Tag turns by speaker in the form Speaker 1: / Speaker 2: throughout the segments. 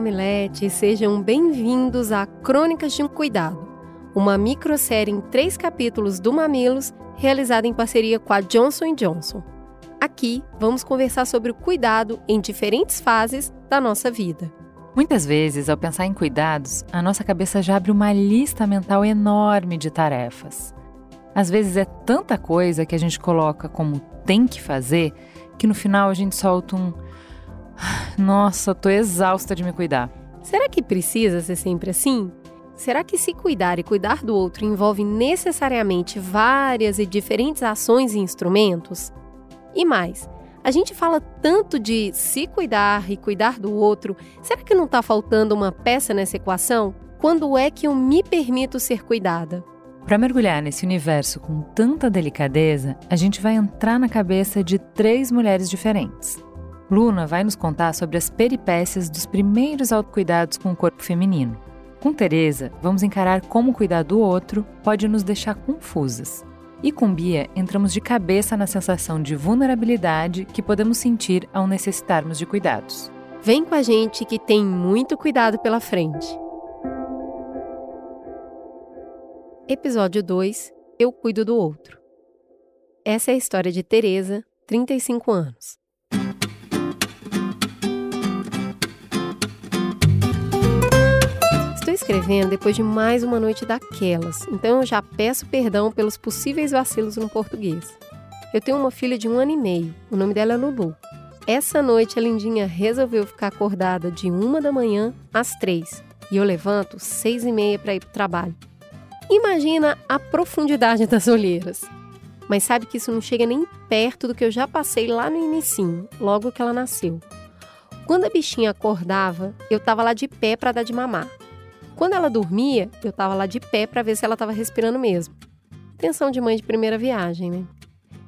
Speaker 1: Mamileiros e sejam bem-vindos a Crônicas de um Cuidado, uma microsérie em três capítulos do Mamilos, realizada em parceria com a Johnson Johnson. Aqui vamos conversar sobre o cuidado em diferentes fases da nossa vida.
Speaker 2: Muitas vezes, ao pensar em cuidados, a nossa cabeça já abre uma lista mental enorme de tarefas. Às vezes é tanta coisa que a gente coloca como tem que fazer que no final a gente solta um nossa, tô exausta de me cuidar.
Speaker 1: Será que precisa ser sempre assim? Será que se cuidar e cuidar do outro envolve necessariamente várias e diferentes ações e instrumentos? E mais, a gente fala tanto de se cuidar e cuidar do outro, será que não está faltando uma peça nessa equação? Quando é que eu me permito ser cuidada?
Speaker 2: Para mergulhar nesse universo com tanta delicadeza, a gente vai entrar na cabeça de três mulheres diferentes. Luna vai nos contar sobre as peripécias dos primeiros autocuidados com o corpo feminino. Com Teresa, vamos encarar como cuidar do outro pode nos deixar confusas. E com Bia, entramos de cabeça na sensação de vulnerabilidade que podemos sentir ao necessitarmos de cuidados.
Speaker 1: Vem com a gente que tem muito cuidado pela frente. Episódio 2 Eu cuido do outro. Essa é a história de Teresa, 35 anos. Escrevendo depois de mais uma noite daquelas, então eu já peço perdão pelos possíveis vacilos no português. Eu tenho uma filha de um ano e meio, o nome dela é Lulu. Essa noite a Lindinha resolveu ficar acordada de uma da manhã às três e eu levanto seis e meia para ir para o trabalho. Imagina a profundidade das olheiras. Mas sabe que isso não chega nem perto do que eu já passei lá no inicinho, logo que ela nasceu. Quando a bichinha acordava, eu estava lá de pé para dar de mamar. Quando ela dormia, eu estava lá de pé para ver se ela estava respirando mesmo. Atenção de mãe de primeira viagem, né?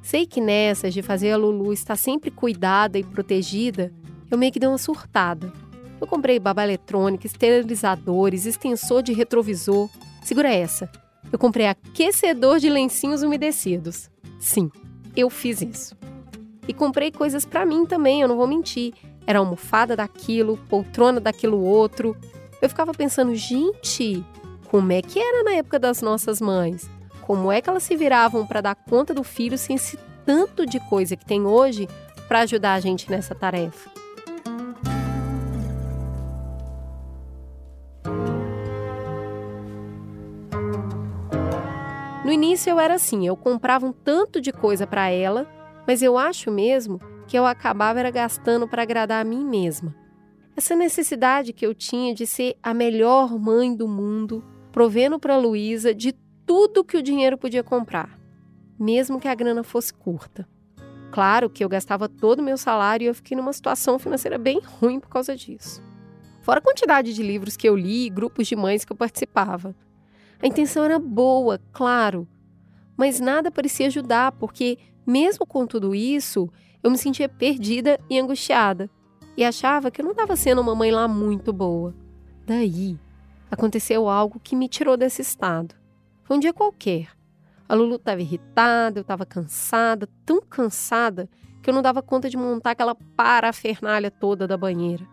Speaker 1: Sei que nessas de fazer a Lulu estar sempre cuidada e protegida, eu meio que dei uma surtada. Eu comprei baba eletrônica, esterilizadores, extensor de retrovisor. Segura essa. Eu comprei aquecedor de lencinhos umedecidos. Sim, eu fiz isso. E comprei coisas para mim também, eu não vou mentir. Era almofada daquilo, poltrona daquilo outro, eu ficava pensando, gente, como é que era na época das nossas mães? Como é que elas se viravam para dar conta do filho sem esse tanto de coisa que tem hoje para ajudar a gente nessa tarefa? No início eu era assim, eu comprava um tanto de coisa para ela, mas eu acho mesmo que eu acabava era gastando para agradar a mim mesma. Essa necessidade que eu tinha de ser a melhor mãe do mundo, provendo para Luísa de tudo que o dinheiro podia comprar, mesmo que a grana fosse curta. Claro que eu gastava todo o meu salário e eu fiquei numa situação financeira bem ruim por causa disso. Fora a quantidade de livros que eu li e grupos de mães que eu participava. A intenção era boa, claro, mas nada parecia ajudar, porque, mesmo com tudo isso, eu me sentia perdida e angustiada e achava que eu não estava sendo uma mãe lá muito boa. Daí, aconteceu algo que me tirou desse estado. Foi um dia qualquer. A Lulu estava irritada, eu estava cansada, tão cansada que eu não dava conta de montar aquela parafernália toda da banheira.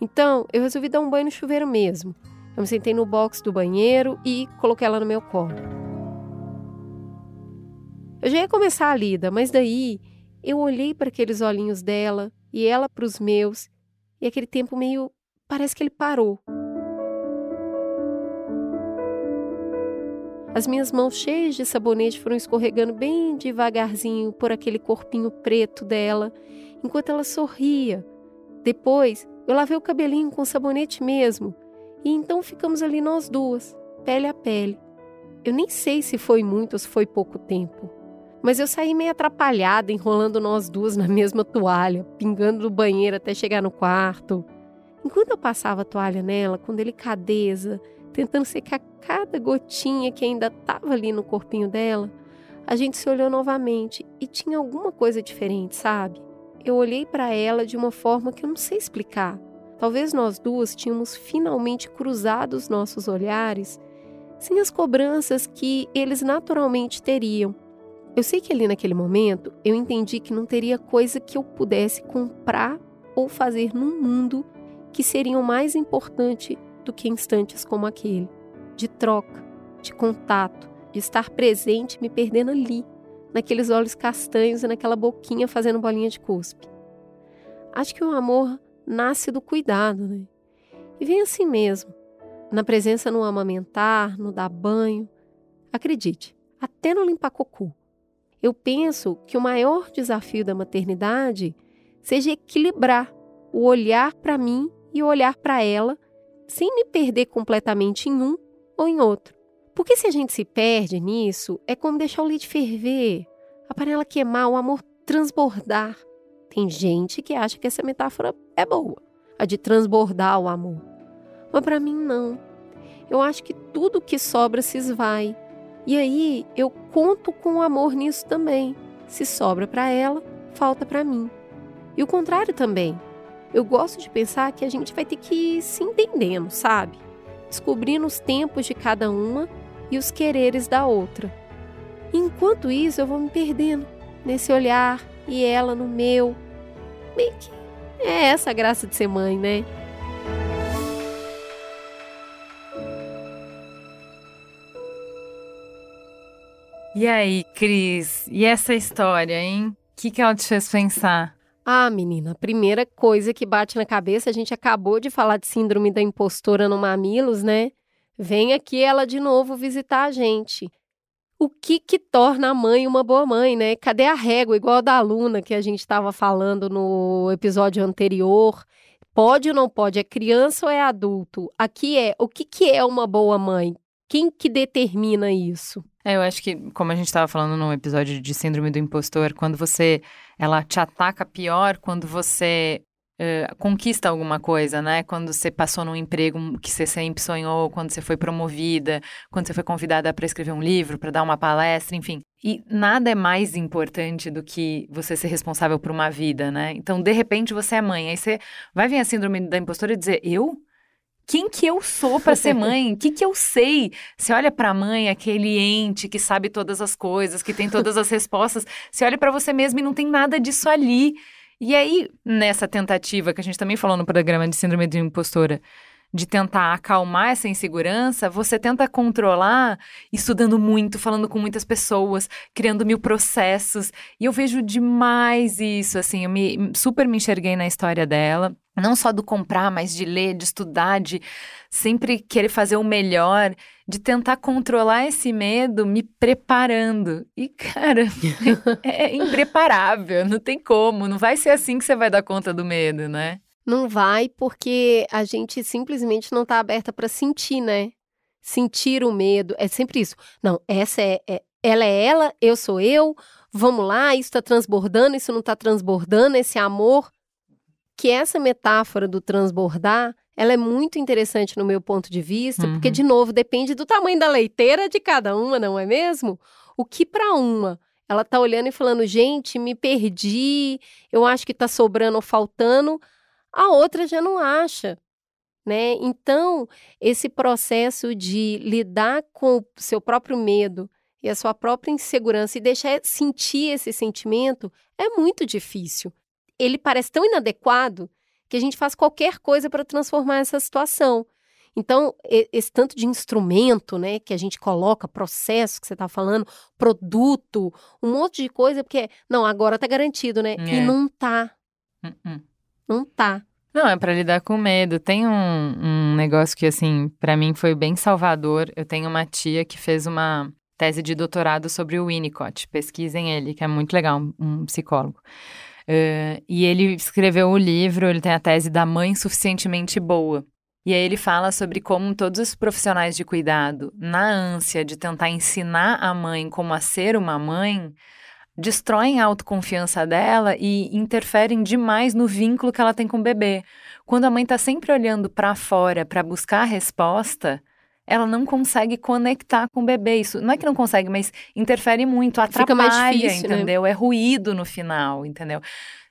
Speaker 1: Então, eu resolvi dar um banho no chuveiro mesmo. Eu me sentei no box do banheiro e coloquei ela no meu colo. Eu já ia começar a lida, mas daí eu olhei para aqueles olhinhos dela, e ela para os meus, e aquele tempo meio. parece que ele parou. As minhas mãos cheias de sabonete foram escorregando bem devagarzinho por aquele corpinho preto dela, enquanto ela sorria. Depois, eu lavei o cabelinho com sabonete mesmo, e então ficamos ali nós duas, pele a pele. Eu nem sei se foi muito ou se foi pouco tempo. Mas eu saí meio atrapalhada, enrolando nós duas na mesma toalha, pingando do banheiro até chegar no quarto. Enquanto eu passava a toalha nela, com delicadeza, tentando secar cada gotinha que ainda estava ali no corpinho dela, a gente se olhou novamente e tinha alguma coisa diferente, sabe? Eu olhei para ela de uma forma que eu não sei explicar. Talvez nós duas tínhamos finalmente cruzado os nossos olhares sem as cobranças que eles naturalmente teriam. Eu sei que ali naquele momento eu entendi que não teria coisa que eu pudesse comprar ou fazer num mundo que seriam mais importante do que instantes como aquele, de troca, de contato, de estar presente, me perdendo ali, naqueles olhos castanhos e naquela boquinha fazendo bolinha de cuspe. Acho que o amor nasce do cuidado, né? E vem assim mesmo, na presença no amamentar, no dar banho. Acredite, até no limpar cocô. Eu penso que o maior desafio da maternidade seja equilibrar o olhar para mim e o olhar para ela, sem me perder completamente em um ou em outro. Porque se a gente se perde nisso, é como deixar o leite ferver, a panela queimar, o amor transbordar. Tem gente que acha que essa metáfora é boa, a de transbordar o amor. Mas para mim não. Eu acho que tudo que sobra se esvai. E aí eu conto com o amor nisso também. Se sobra para ela, falta para mim. E o contrário também. Eu gosto de pensar que a gente vai ter que ir se entendendo, sabe? Descobrindo os tempos de cada uma e os quereres da outra. Enquanto isso, eu vou me perdendo nesse olhar e ela no meu. Bem que é essa a graça de ser mãe, né?
Speaker 2: E aí, Cris? E essa história, hein? O que, que ela te fez pensar?
Speaker 1: Ah, menina, a primeira coisa que bate na cabeça, a gente acabou de falar de síndrome da impostora no Mamilos, né? Vem aqui ela de novo visitar a gente o que que torna a mãe uma boa mãe, né? Cadê a régua, igual a da aluna que a gente estava falando no episódio anterior? Pode ou não pode? É criança ou é adulto? Aqui é o que, que é uma boa mãe? Quem que determina isso?
Speaker 2: É, eu acho que, como a gente estava falando no episódio de Síndrome do Impostor, quando você. Ela te ataca pior quando você uh, conquista alguma coisa, né? Quando você passou num emprego que você sempre sonhou, quando você foi promovida, quando você foi convidada para escrever um livro, para dar uma palestra, enfim. E nada é mais importante do que você ser responsável por uma vida, né? Então, de repente, você é mãe. Aí você vai vir a síndrome da impostora e dizer: Eu? Quem que eu sou para ser mãe? O que, que eu sei? Você olha para a mãe, aquele ente que sabe todas as coisas, que tem todas as respostas. Você olha para você mesmo e não tem nada disso ali. E aí, nessa tentativa que a gente também falou no programa de síndrome de impostora, de tentar acalmar essa insegurança, você tenta controlar estudando muito, falando com muitas pessoas, criando mil processos. E eu vejo demais isso, assim, eu me super me enxerguei na história dela não só do comprar, mas de ler, de estudar, de sempre querer fazer o melhor, de tentar controlar esse medo me preparando. E, cara, é, é impreparável, não tem como, não vai ser assim que você vai dar conta do medo, né?
Speaker 1: Não vai, porque a gente simplesmente não está aberta para sentir, né? Sentir o medo, é sempre isso. Não, essa é, é ela é ela, eu sou eu, vamos lá, isso está transbordando, isso não está transbordando, esse amor que essa metáfora do transbordar, ela é muito interessante no meu ponto de vista, uhum. porque, de novo, depende do tamanho da leiteira de cada uma, não é mesmo? O que para uma ela tá olhando e falando, gente, me perdi, eu acho que tá sobrando ou faltando, a outra já não acha. Né? Então, esse processo de lidar com o seu próprio medo e a sua própria insegurança e deixar sentir esse sentimento é muito difícil ele parece tão inadequado que a gente faz qualquer coisa para transformar essa situação. Então, esse tanto de instrumento, né, que a gente coloca, processo que você está falando, produto, um monte de coisa, porque, não, agora está garantido, né? É. E não tá. Uh -uh. Não tá.
Speaker 2: Não, é para lidar com medo. Tem um, um negócio que, assim, para mim foi bem salvador. Eu tenho uma tia que fez uma tese de doutorado sobre o Winnicott. Pesquisem ele, que é muito legal, um, psicólogo. Uh, e ele escreveu o livro, ele tem a tese da mãe suficientemente boa. E aí ele fala sobre como todos os profissionais de cuidado, na ânsia de tentar ensinar a mãe como a ser uma mãe, destroem a autoconfiança dela e interferem demais no vínculo que ela tem com o bebê. Quando a mãe está sempre olhando para fora para buscar a resposta, ela não consegue conectar com o bebê. Isso não é que não consegue, mas interfere muito, atrapalha, Fica mais difícil, né? entendeu? Né? É ruído no final, entendeu?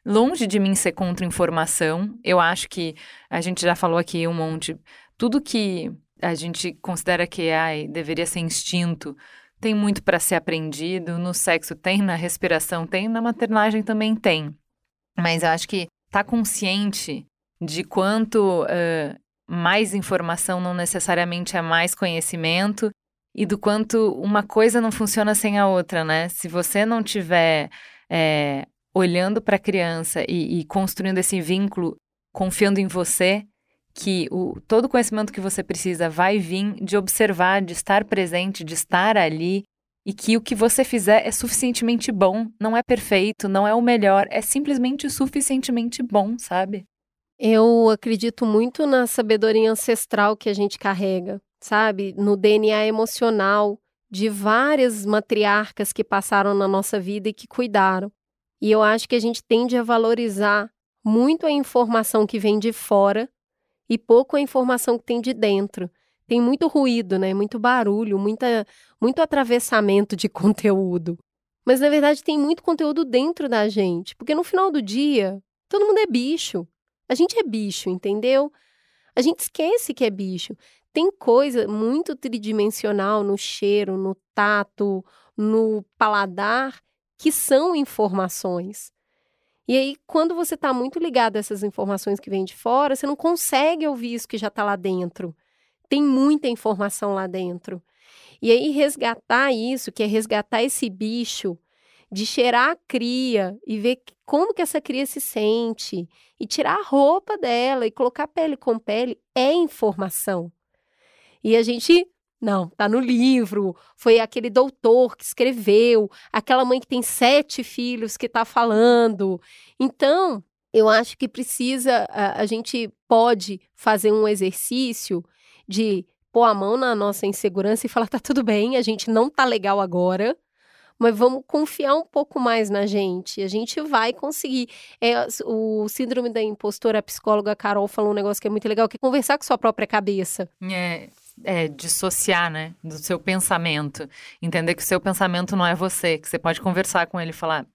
Speaker 2: Longe de mim ser contra informação, eu acho que a gente já falou aqui um monte, tudo que a gente considera que ai, deveria ser instinto, tem muito para ser aprendido. No sexo tem, na respiração tem, na maternagem também tem. Mas eu acho que tá consciente de quanto uh, mais informação não necessariamente é mais conhecimento e do quanto uma coisa não funciona sem a outra, né? Se você não tiver é, olhando para a criança e, e, construindo esse vínculo, confiando em você, que o, todo o conhecimento que você precisa vai vir de observar, de estar presente, de estar ali, e que o que você fizer é suficientemente bom, não é perfeito, não é o melhor, é simplesmente suficientemente bom, sabe?
Speaker 1: Eu acredito muito na sabedoria ancestral que a gente carrega, sabe? No DNA emocional de várias matriarcas que passaram na nossa vida e que cuidaram. E eu acho que a gente tende a valorizar muito a informação que vem de fora e pouco a informação que tem de dentro. Tem muito ruído, né? Muito barulho, muita, muito atravessamento de conteúdo. Mas na verdade tem muito conteúdo dentro da gente, porque no final do dia, todo mundo é bicho. A gente é bicho, entendeu? A gente esquece que é bicho. Tem coisa muito tridimensional no cheiro, no tato, no paladar, que são informações. E aí, quando você está muito ligado a essas informações que vêm de fora, você não consegue ouvir isso que já está lá dentro. Tem muita informação lá dentro. E aí, resgatar isso, que é resgatar esse bicho, de cheirar a cria e ver como que essa cria se sente e tirar a roupa dela e colocar pele com pele é informação. E a gente não, tá no livro, foi aquele doutor que escreveu, aquela mãe que tem sete filhos que tá falando. Então, eu acho que precisa, a, a gente pode fazer um exercício de pôr a mão na nossa insegurança e falar: tá tudo bem, a gente não tá legal agora, mas vamos confiar um pouco mais na gente. A gente vai conseguir. É, o síndrome da impostora, a psicóloga Carol falou um negócio que é muito legal, que é conversar com sua própria cabeça.
Speaker 2: É, é dissociar, né, do seu pensamento. Entender que o seu pensamento não é você, que você pode conversar com ele e falar.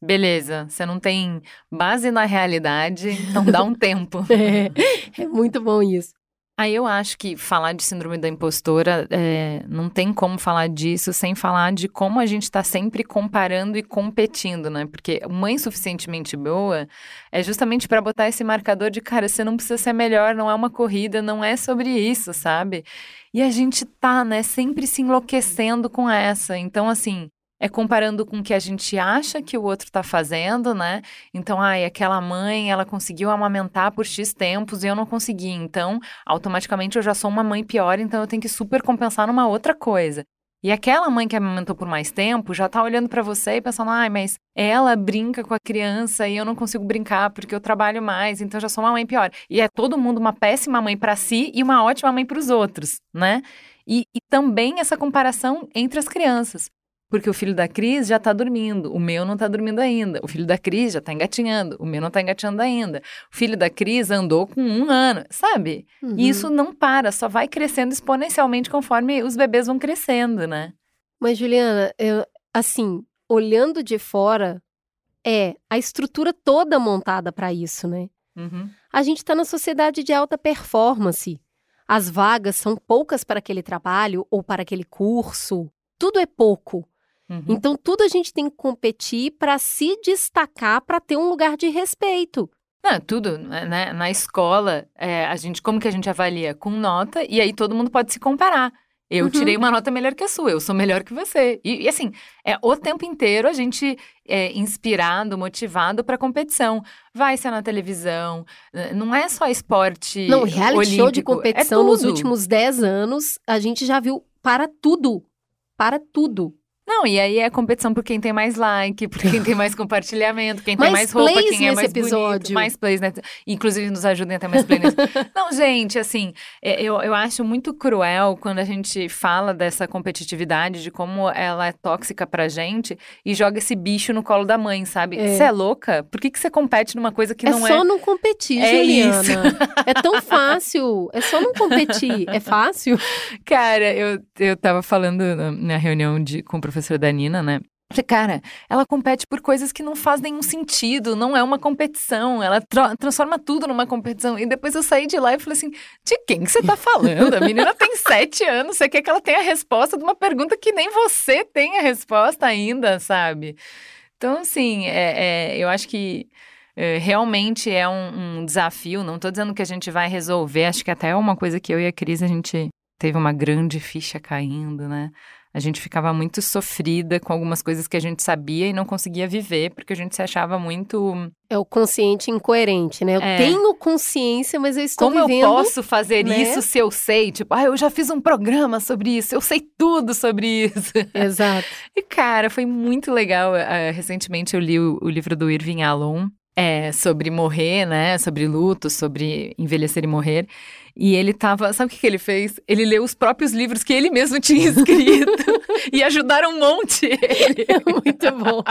Speaker 2: Beleza, você não tem base na realidade, então dá um tempo.
Speaker 1: é, é muito bom isso.
Speaker 2: Aí eu acho que falar de síndrome da impostora é, não tem como falar disso sem falar de como a gente está sempre comparando e competindo, né? Porque mãe suficientemente boa é justamente para botar esse marcador de cara, você não precisa ser melhor, não é uma corrida, não é sobre isso, sabe? E a gente tá, né, sempre se enlouquecendo com essa. Então, assim, é comparando com o que a gente acha que o outro está fazendo, né? Então, ai, aquela mãe, ela conseguiu amamentar por X tempos e eu não consegui. Então, automaticamente eu já sou uma mãe pior, então eu tenho que super compensar numa outra coisa. E aquela mãe que amamentou por mais tempo já tá olhando para você e pensando, ai, mas ela brinca com a criança e eu não consigo brincar porque eu trabalho mais, então já sou uma mãe pior. E é todo mundo uma péssima mãe para si e uma ótima mãe para os outros, né? E, e também essa comparação entre as crianças. Porque o filho da Cris já está dormindo, o meu não está dormindo ainda. O filho da Cris já está engatinhando, o meu não está engatinhando ainda. O filho da Cris andou com um ano, sabe? Uhum. E isso não para, só vai crescendo exponencialmente conforme os bebês vão crescendo, né?
Speaker 1: Mas, Juliana, eu, assim, olhando de fora, é a estrutura toda montada para isso, né? Uhum. A gente está na sociedade de alta performance. As vagas são poucas para aquele trabalho ou para aquele curso. Tudo é pouco. Uhum. Então, tudo a gente tem que competir para se destacar, para ter um lugar de respeito.
Speaker 2: Não, tudo, né? Na escola, é, a gente, como que a gente avalia? Com nota, e aí todo mundo pode se comparar. Eu uhum. tirei uma nota melhor que a sua, eu sou melhor que você. E, e assim, é o tempo inteiro a gente é inspirado, motivado para competição. Vai ser na televisão, não é só esporte.
Speaker 1: Não, reality olímpico, show de é competição é nos últimos 10 anos, a gente já viu para tudo. Para tudo.
Speaker 2: Não, e aí é competição por quem tem mais like, por quem tem mais compartilhamento, quem tem mais, mais roupa, quem é mais episódio. bonito, mais plays, né? Inclusive nos ajudem a ter mais plays. Não, gente, assim, é, eu, eu acho muito cruel quando a gente fala dessa competitividade, de como ela é tóxica pra gente e joga esse bicho no colo da mãe, sabe? Você é. é louca? Por que, que você compete numa coisa que
Speaker 1: é
Speaker 2: não
Speaker 1: é... É só não competir, é Juliana. Isso. é tão fácil. fácil. É só não competir. é fácil.
Speaker 2: Cara, eu, eu tava falando na reunião de, com o professor da Nina, né? Cara, ela compete por coisas que não faz nenhum sentido, não é uma competição, ela tra transforma tudo numa competição. E depois eu saí de lá e falei assim: de quem que você tá falando? A menina tem sete anos, você quer que ela tenha a resposta de uma pergunta que nem você tem a resposta ainda, sabe? Então, assim, é, é eu acho que é, realmente é um, um desafio. Não estou dizendo que a gente vai resolver, acho que até é uma coisa que eu e a Cris a gente teve uma grande ficha caindo, né? A gente ficava muito sofrida com algumas coisas que a gente sabia e não conseguia viver, porque a gente se achava muito.
Speaker 1: É o consciente incoerente, né? Eu é. tenho consciência, mas eu estou
Speaker 2: Como
Speaker 1: vivendo.
Speaker 2: Eu posso fazer né? isso se eu sei? Tipo, ah, eu já fiz um programa sobre isso, eu sei tudo sobre isso.
Speaker 1: Exato.
Speaker 2: e, cara, foi muito legal. Uh, recentemente eu li o, o livro do Irving Alon, é, sobre morrer, né? Sobre luto, sobre envelhecer e morrer. E ele tava. Sabe o que, que ele fez? Ele leu os próprios livros que ele mesmo tinha escrito e ajudaram um monte ele.
Speaker 1: Muito bom.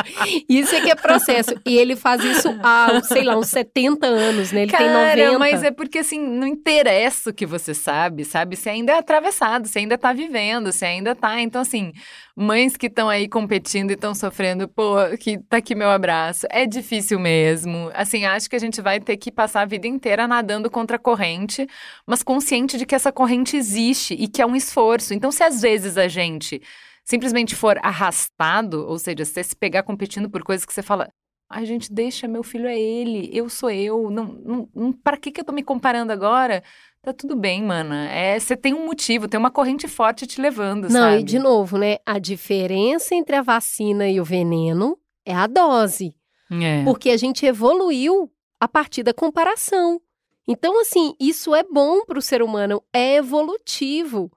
Speaker 1: Isso é que é processo. E ele faz isso há, sei lá, uns 70 anos, né? Ele
Speaker 2: Cara,
Speaker 1: tem 90.
Speaker 2: Mas é porque, assim, não interessa o que você sabe, sabe? Você ainda é atravessado, você ainda tá vivendo, você ainda tá. Então, assim, mães que estão aí competindo e estão sofrendo, pô, que tá aqui meu abraço. É difícil mesmo. Assim, acho que a gente vai ter que passar a vida inteira nadando contra a corrente mas consciente de que essa corrente existe e que é um esforço. Então, se às vezes a gente simplesmente for arrastado, ou seja, você se pegar competindo por coisas que você fala, ai, gente, deixa, meu filho é ele, eu sou eu, não, não, não para que, que eu tô me comparando agora? Tá tudo bem, mana. É, você tem um motivo, tem uma corrente forte te levando,
Speaker 1: não,
Speaker 2: sabe?
Speaker 1: e de novo, né? A diferença entre a vacina e o veneno é a dose. É. Porque a gente evoluiu a partir da comparação. Então, assim, isso é bom para o ser humano, é evolutivo.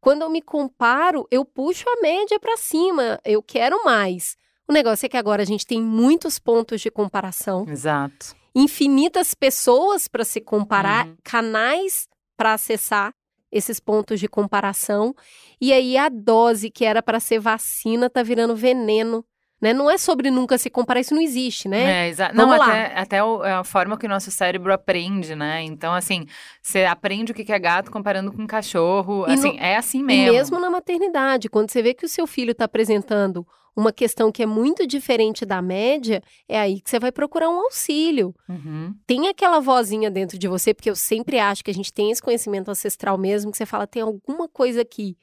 Speaker 1: Quando eu me comparo, eu puxo a média para cima, eu quero mais. O negócio é que agora a gente tem muitos pontos de comparação.
Speaker 2: Exato.
Speaker 1: Infinitas pessoas para se comparar, uhum. canais para acessar esses pontos de comparação. E aí a dose que era para ser vacina tá virando veneno né? Não é sobre nunca se comparar, isso não existe, né?
Speaker 2: É, exato. Não, lá. até, até o, é a forma que o nosso cérebro aprende, né? Então, assim, você aprende o que é gato comparando com cachorro. E assim, no, é assim mesmo.
Speaker 1: E mesmo na maternidade, quando você vê que o seu filho está apresentando uma questão que é muito diferente da média, é aí que você vai procurar um auxílio. Uhum. Tem aquela vozinha dentro de você, porque eu sempre acho que a gente tem esse conhecimento ancestral mesmo, que você fala, tem alguma coisa aqui.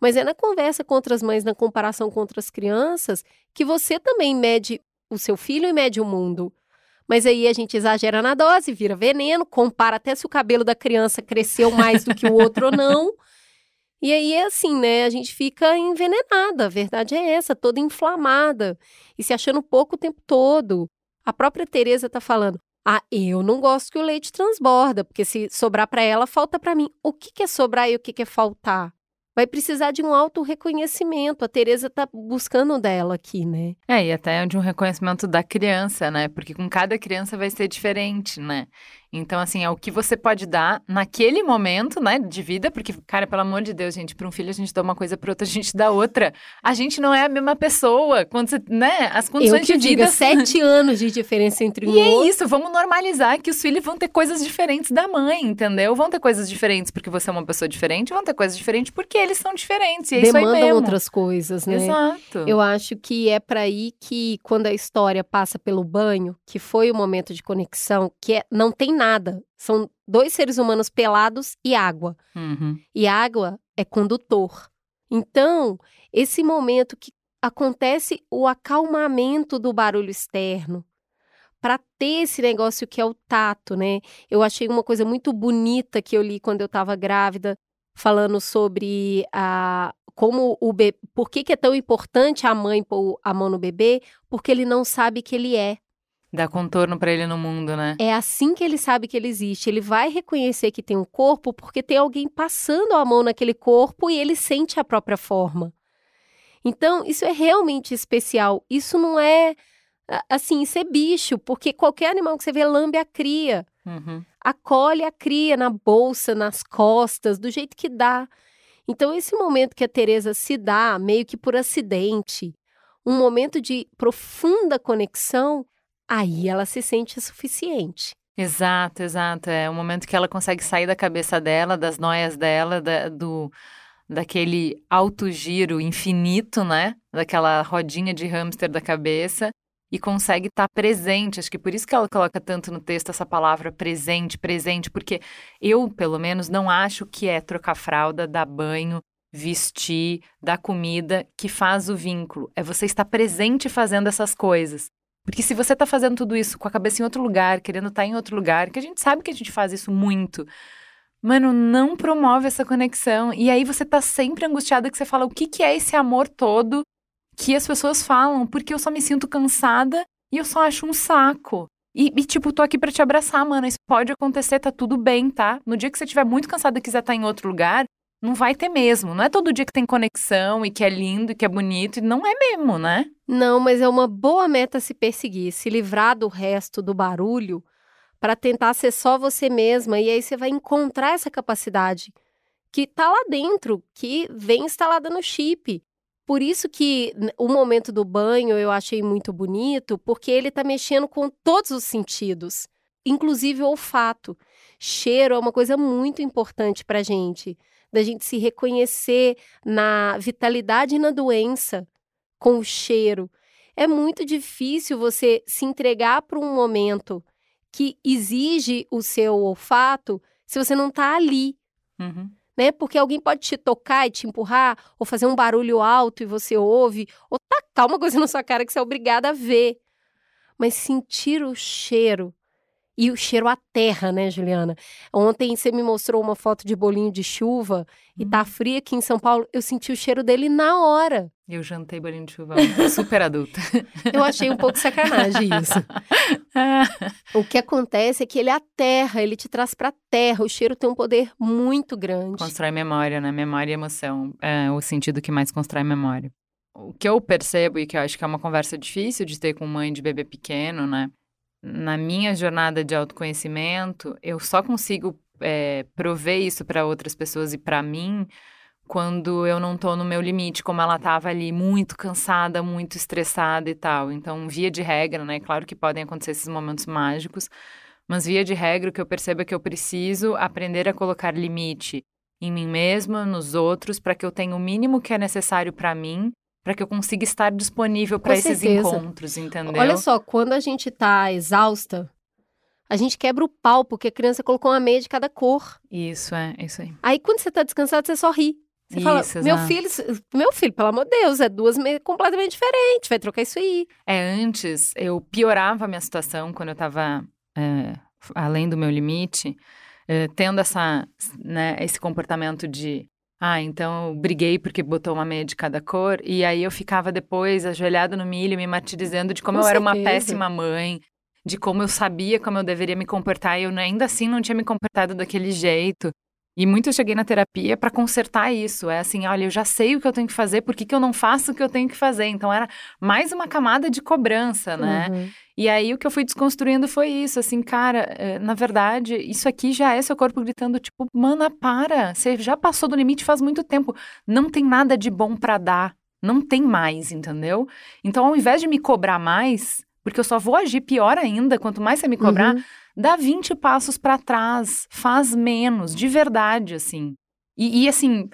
Speaker 1: Mas é na conversa com outras mães, na comparação com outras crianças, que você também mede o seu filho e mede o mundo. Mas aí a gente exagera na dose, vira veneno, compara até se o cabelo da criança cresceu mais do que o outro ou não. E aí é assim, né? A gente fica envenenada, a verdade é essa, toda inflamada e se achando pouco o tempo todo. A própria Tereza tá falando: "Ah, eu não gosto que o leite transborda, porque se sobrar para ela, falta para mim". O que que é sobrar e o que que é faltar? vai precisar de um auto reconhecimento. A Tereza está buscando dela aqui, né?
Speaker 2: É, e até de um reconhecimento da criança, né? Porque com cada criança vai ser diferente, né? Então, assim, é o que você pode dar naquele momento, né, de vida, porque, cara, pelo amor de Deus, gente, para um filho a gente dá uma coisa para outra, a gente dá outra. A gente não é a mesma pessoa. Quando você, né, as condições
Speaker 1: Eu
Speaker 2: que de vida.
Speaker 1: sete anos de diferença entre um
Speaker 2: e
Speaker 1: e é outro.
Speaker 2: é isso, vamos normalizar que os filhos vão ter coisas diferentes da mãe, entendeu? Vão ter coisas diferentes porque você é uma pessoa diferente, vão ter coisas diferentes porque eles são diferentes. E é
Speaker 1: Demandam outras coisas, né?
Speaker 2: Exato.
Speaker 1: Eu acho que é para aí que, quando a história passa pelo banho, que foi o momento de conexão, que é, não tem nada. São dois seres humanos pelados e água. Uhum. E água é condutor. Então, esse momento que acontece o acalmamento do barulho externo, para ter esse negócio que é o tato, né? Eu achei uma coisa muito bonita que eu li quando eu estava grávida, falando sobre a como o bebê, por que, que é tão importante a mãe pôr a mão no bebê? Porque ele não sabe que ele é.
Speaker 2: Dá contorno para ele no mundo, né?
Speaker 1: É assim que ele sabe que ele existe. Ele vai reconhecer que tem um corpo porque tem alguém passando a mão naquele corpo e ele sente a própria forma. Então, isso é realmente especial. Isso não é assim, isso é bicho, porque qualquer animal que você vê lambe a cria. Uhum. Acolhe a cria na bolsa, nas costas, do jeito que dá. Então, esse momento que a Teresa se dá, meio que por acidente, um momento de profunda conexão, aí ela se sente suficiente.
Speaker 2: Exato, exato. É o momento que ela consegue sair da cabeça dela, das noias dela, da, do daquele alto giro infinito, né? Daquela rodinha de hamster da cabeça e consegue estar tá presente. Acho que por isso que ela coloca tanto no texto essa palavra presente, presente, porque eu, pelo menos, não acho que é trocar fralda, dar banho, vestir, dar comida que faz o vínculo. É você estar presente fazendo essas coisas. Porque se você está fazendo tudo isso com a cabeça em outro lugar, querendo estar tá em outro lugar, que a gente sabe que a gente faz isso muito, mano, não promove essa conexão. E aí você tá sempre angustiada que você fala, o que, que é esse amor todo que as pessoas falam? Porque eu só me sinto cansada e eu só acho um saco. E, e, tipo, tô aqui para te abraçar, mano. Isso pode acontecer, tá tudo bem, tá? No dia que você estiver muito cansada e quiser estar tá em outro lugar, não vai ter mesmo. Não é todo dia que tem conexão e que é lindo e que é bonito. E não é mesmo, né?
Speaker 1: Não, mas é uma boa meta se perseguir. Se livrar do resto do barulho para tentar ser só você mesma. E aí você vai encontrar essa capacidade que está lá dentro, que vem instalada no chip. Por isso que o momento do banho eu achei muito bonito, porque ele está mexendo com todos os sentidos, inclusive o olfato. Cheiro é uma coisa muito importante para a gente, da gente se reconhecer na vitalidade e na doença com o cheiro. É muito difícil você se entregar para um momento que exige o seu olfato se você não está ali. Uhum. Né? Porque alguém pode te tocar e te empurrar, ou fazer um barulho alto e você ouve, ou tacar uma coisa na sua cara que você é obrigada a ver. Mas sentir o cheiro e o cheiro à terra, né, Juliana? Ontem você me mostrou uma foto de bolinho de chuva e tá hum. frio aqui em São Paulo. Eu senti o cheiro dele na hora.
Speaker 2: Eu jantei bolinho de chuva super adulta.
Speaker 1: Eu achei um pouco sacanagem isso. o que acontece é que ele é a terra, ele te traz pra terra. O cheiro tem um poder muito grande.
Speaker 2: Constrói memória, né? Memória e emoção. É o sentido que mais constrói memória. O que eu percebo e que eu acho que é uma conversa difícil de ter com mãe de bebê pequeno, né? Na minha jornada de autoconhecimento, eu só consigo é, prover isso para outras pessoas e para mim quando eu não tô no meu limite, como ela tava ali muito cansada, muito estressada e tal. Então, via de regra, né? Claro que podem acontecer esses momentos mágicos, mas via de regra o que eu percebo é que eu preciso aprender a colocar limite em mim mesma, nos outros, para que eu tenha o mínimo que é necessário para mim para que eu consiga estar disponível para esses encontros, entendeu?
Speaker 1: Olha só, quando a gente tá exausta, a gente quebra o pau porque a criança colocou uma meia de cada cor.
Speaker 2: Isso, é, isso aí.
Speaker 1: Aí quando você tá descansado, você só ri. Você isso, fala, meu filho, meu filho, pelo amor de Deus, é duas meias completamente diferentes, vai trocar isso aí.
Speaker 2: É, antes eu piorava a minha situação quando eu tava é, além do meu limite, é, tendo essa, né, esse comportamento de ah, então eu briguei porque botou uma meia de cada cor. E aí eu ficava depois ajoelhada no milho, me martirizando de como Com eu certeza. era uma péssima mãe, de como eu sabia como eu deveria me comportar e eu ainda assim não tinha me comportado daquele jeito. E muito eu cheguei na terapia para consertar isso. É assim, olha, eu já sei o que eu tenho que fazer, por que, que eu não faço o que eu tenho que fazer? Então era mais uma camada de cobrança, né? Uhum. E aí o que eu fui desconstruindo foi isso, assim, cara, eh, na verdade, isso aqui já é seu corpo gritando, tipo, mana, para, você já passou do limite faz muito tempo, não tem nada de bom para dar, não tem mais, entendeu? Então, ao invés de me cobrar mais, porque eu só vou agir pior ainda, quanto mais você me cobrar, uhum. dá 20 passos para trás, faz menos, de verdade, assim. E, e assim,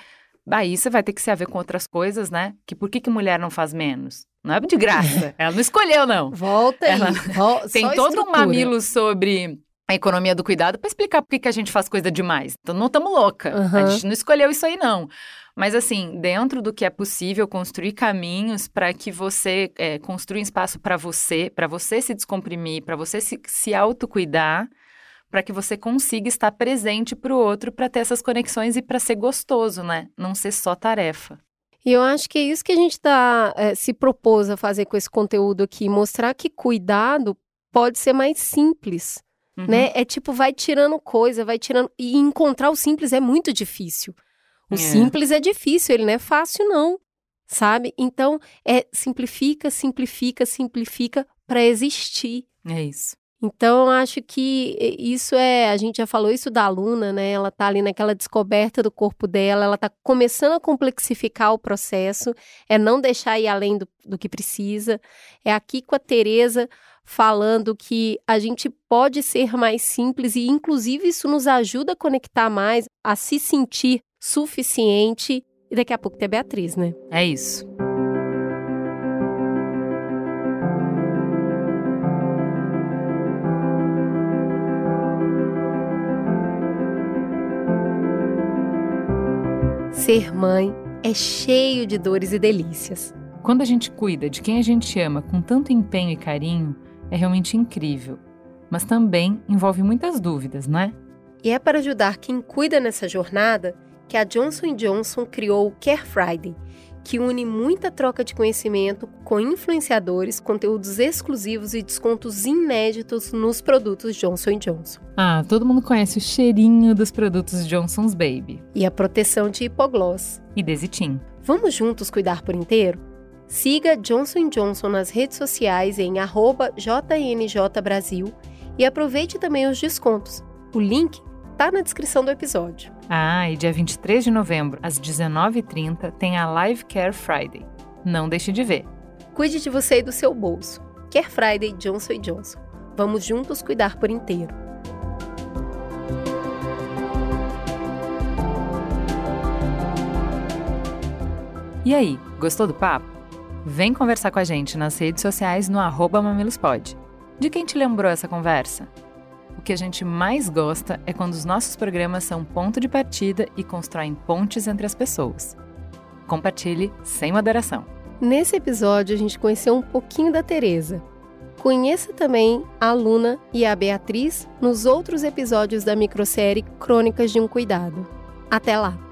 Speaker 2: aí você vai ter que se haver com outras coisas, né? Que por que, que mulher não faz menos? Não é de graça. Ela não escolheu, não.
Speaker 1: Volta aí. Ela...
Speaker 2: Tem todo um mamilo sobre a economia do cuidado para explicar por que, que a gente faz coisa demais. Então não estamos louca. Uhum. A gente não escolheu isso aí, não. Mas assim, dentro do que é possível, construir caminhos para que você é, construa um espaço para você, para você se descomprimir, para você se, se autocuidar, para que você consiga estar presente para o outro, para ter essas conexões e para ser gostoso, né? Não ser só tarefa.
Speaker 1: E eu acho que é isso que a gente tá, é, se propôs a fazer com esse conteúdo aqui, mostrar que cuidado pode ser mais simples, uhum. né? É tipo, vai tirando coisa, vai tirando. E encontrar o simples é muito difícil. O é. simples é difícil, ele não é fácil, não. Sabe? Então, é simplifica, simplifica, simplifica para existir.
Speaker 2: É isso.
Speaker 1: Então, acho que isso é. A gente já falou isso da aluna, né? Ela tá ali naquela descoberta do corpo dela, ela tá começando a complexificar o processo, é não deixar ir além do, do que precisa. É aqui com a Tereza falando que a gente pode ser mais simples e, inclusive, isso nos ajuda a conectar mais, a se sentir suficiente. E daqui a pouco tem a Beatriz, né?
Speaker 2: É isso.
Speaker 1: Ser mãe é cheio de dores e delícias.
Speaker 2: Quando a gente cuida de quem a gente ama com tanto empenho e carinho, é realmente incrível. Mas também envolve muitas dúvidas, não é?
Speaker 1: E é para ajudar quem cuida nessa jornada que a Johnson Johnson criou o Care Friday, que une muita troca de conhecimento com influenciadores, conteúdos exclusivos e descontos inéditos nos produtos Johnson Johnson.
Speaker 2: Ah, todo mundo conhece o cheirinho dos produtos Johnson's Baby.
Speaker 1: E a proteção de hipogloss.
Speaker 2: E Desitin.
Speaker 1: Vamos juntos cuidar por inteiro? Siga Johnson Johnson nas redes sociais em jnjbrasil e aproveite também os descontos. O link está na descrição do episódio.
Speaker 2: Ah, e dia 23 de novembro, às 19h30, tem a Live Care Friday. Não deixe de ver.
Speaker 1: Cuide de você e do seu bolso. Care Friday Johnson Johnson. Vamos juntos cuidar por inteiro.
Speaker 2: E aí, gostou do papo? Vem conversar com a gente nas redes sociais no arroba mamilospod. De quem te lembrou essa conversa? Que a gente mais gosta é quando os nossos programas são ponto de partida e constroem pontes entre as pessoas. Compartilhe sem moderação.
Speaker 1: Nesse episódio, a gente conheceu um pouquinho da Teresa. Conheça também a Luna e a Beatriz nos outros episódios da microsérie Crônicas de um Cuidado. Até lá!